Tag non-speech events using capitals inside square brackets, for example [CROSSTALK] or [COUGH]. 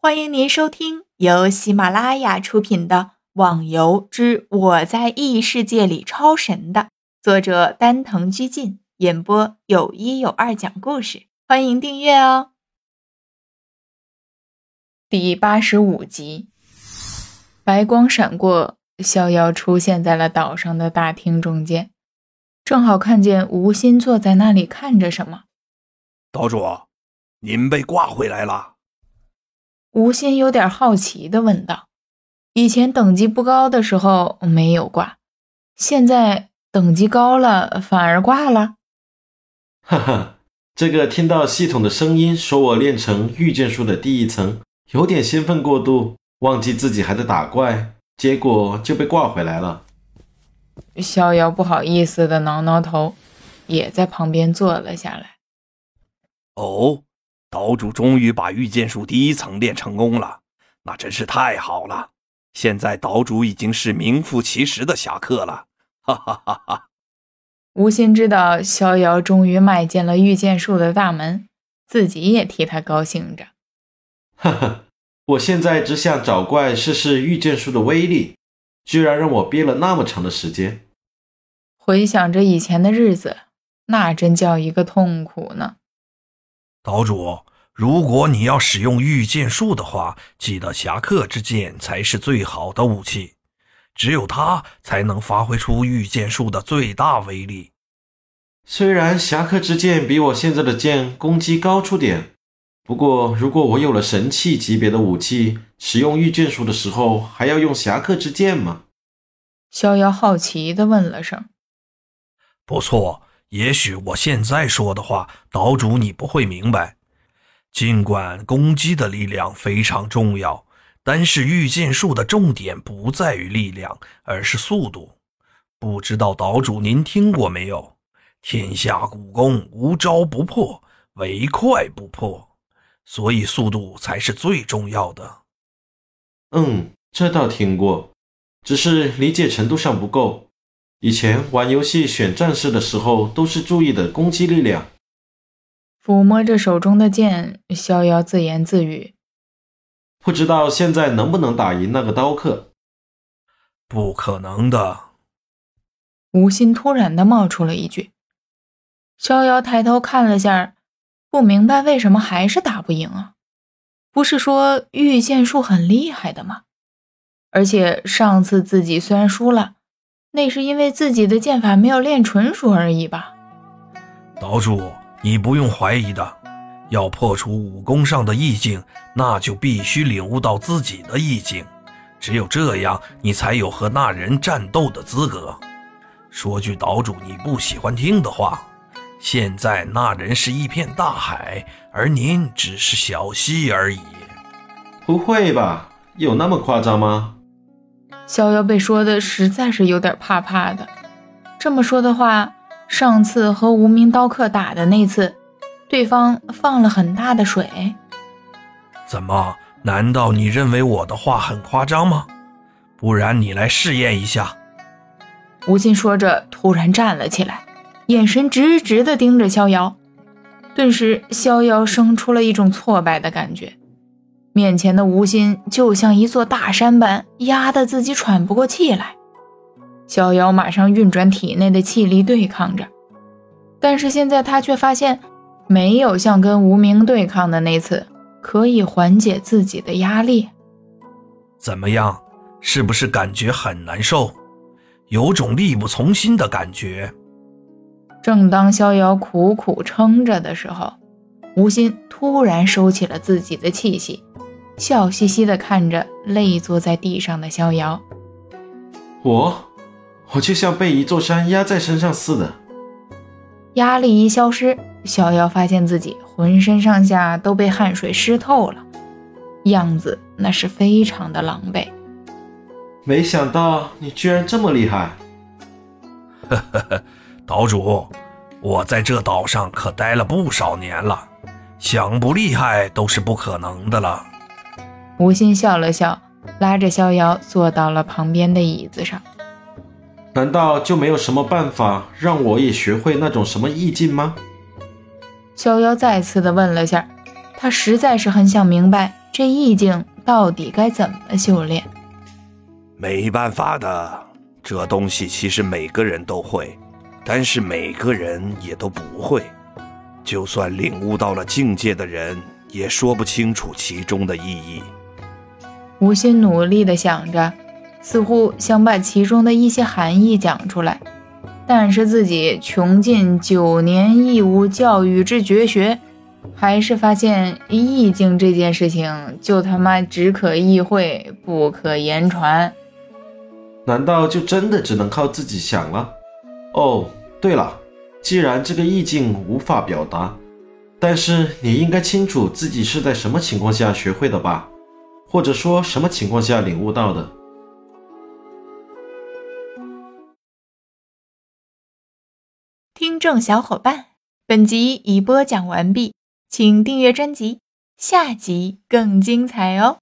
欢迎您收听由喜马拉雅出品的《网游之我在异世界里超神》的作者丹藤居进演播，有一有二讲故事。欢迎订阅哦。第八十五集，白光闪过，逍遥出现在了岛上的大厅中间，正好看见吴心坐在那里看着什么。岛主，您被挂回来了。吴昕有点好奇的问道：“以前等级不高的时候没有挂，现在等级高了反而挂了？” [LAUGHS] 哈哈，这个听到系统的声音说我练成御剑术的第一层，有点兴奋过度，忘记自己还在打怪，结果就被挂回来了。逍遥不好意思的挠挠头，也在旁边坐了下来。哦。岛主终于把御剑术第一层练成功了，那真是太好了！现在岛主已经是名副其实的侠客了，哈哈哈哈！吴心知道逍遥终于迈进了御剑术的大门，自己也替他高兴着。哈哈，我现在只想找怪试试御剑术的威力，居然让我憋了那么长的时间。回想着以前的日子，那真叫一个痛苦呢。岛主，如果你要使用御剑术的话，记得侠客之剑才是最好的武器，只有它才能发挥出御剑术的最大威力。虽然侠客之剑比我现在的剑攻击高出点，不过如果我有了神器级别的武器，使用御剑术的时候还要用侠客之剑吗？逍遥好奇地问了声。不错。也许我现在说的话，岛主你不会明白。尽管攻击的力量非常重要，但是御剑术的重点不在于力量，而是速度。不知道岛主您听过没有？天下武功无招不破，唯快不破，所以速度才是最重要的。嗯，这倒听过，只是理解程度上不够。以前玩游戏选战士的时候，都是注意的攻击力量。抚摸着手中的剑，逍遥自言自语：“不知道现在能不能打赢那个刀客？不可能的。”吴心突然的冒出了一句。逍遥抬头看了下，不明白为什么还是打不赢啊？不是说御剑术很厉害的吗？而且上次自己虽然输了。那是因为自己的剑法没有练纯熟而已吧？岛主，你不用怀疑的。要破除武功上的意境，那就必须领悟到自己的意境。只有这样，你才有和那人战斗的资格。说句岛主你不喜欢听的话，现在那人是一片大海，而您只是小溪而已。不会吧？有那么夸张吗？逍遥被说的实在是有点怕怕的。这么说的话，上次和无名刀客打的那次，对方放了很大的水。怎么？难道你认为我的话很夸张吗？不然你来试验一下。吴尽说着，突然站了起来，眼神直直地盯着逍遥。顿时，逍遥生出了一种挫败的感觉。面前的吴昕就像一座大山般压得自己喘不过气来，逍遥马上运转体内的气力对抗着，但是现在他却发现没有像跟无名对抗的那次可以缓解自己的压力。怎么样，是不是感觉很难受，有种力不从心的感觉？正当逍遥苦苦撑着的时候，吴昕突然收起了自己的气息。笑嘻嘻地看着累坐在地上的逍遥，我，我就像被一座山压在身上似的。压力一消失，逍遥发现自己浑身上下都被汗水湿透了，样子那是非常的狼狈。没想到你居然这么厉害！呵呵呵，岛主，我在这岛上可待了不少年了，想不厉害都是不可能的了。吴昕笑了笑，拉着逍遥坐到了旁边的椅子上。难道就没有什么办法让我也学会那种什么意境吗？逍遥再次的问了下，他实在是很想明白这意境到底该怎么修炼？没办法的，这东西其实每个人都会，但是每个人也都不会。就算领悟到了境界的人，也说不清楚其中的意义。无心努力地想着，似乎想把其中的一些含义讲出来，但是自己穷尽九年义务教育之绝学，还是发现意境这件事情就他妈只可意会，不可言传。难道就真的只能靠自己想了？哦，对了，既然这个意境无法表达，但是你应该清楚自己是在什么情况下学会的吧？或者说什么情况下领悟到的？听众小伙伴，本集已播讲完毕，请订阅专辑，下集更精彩哦。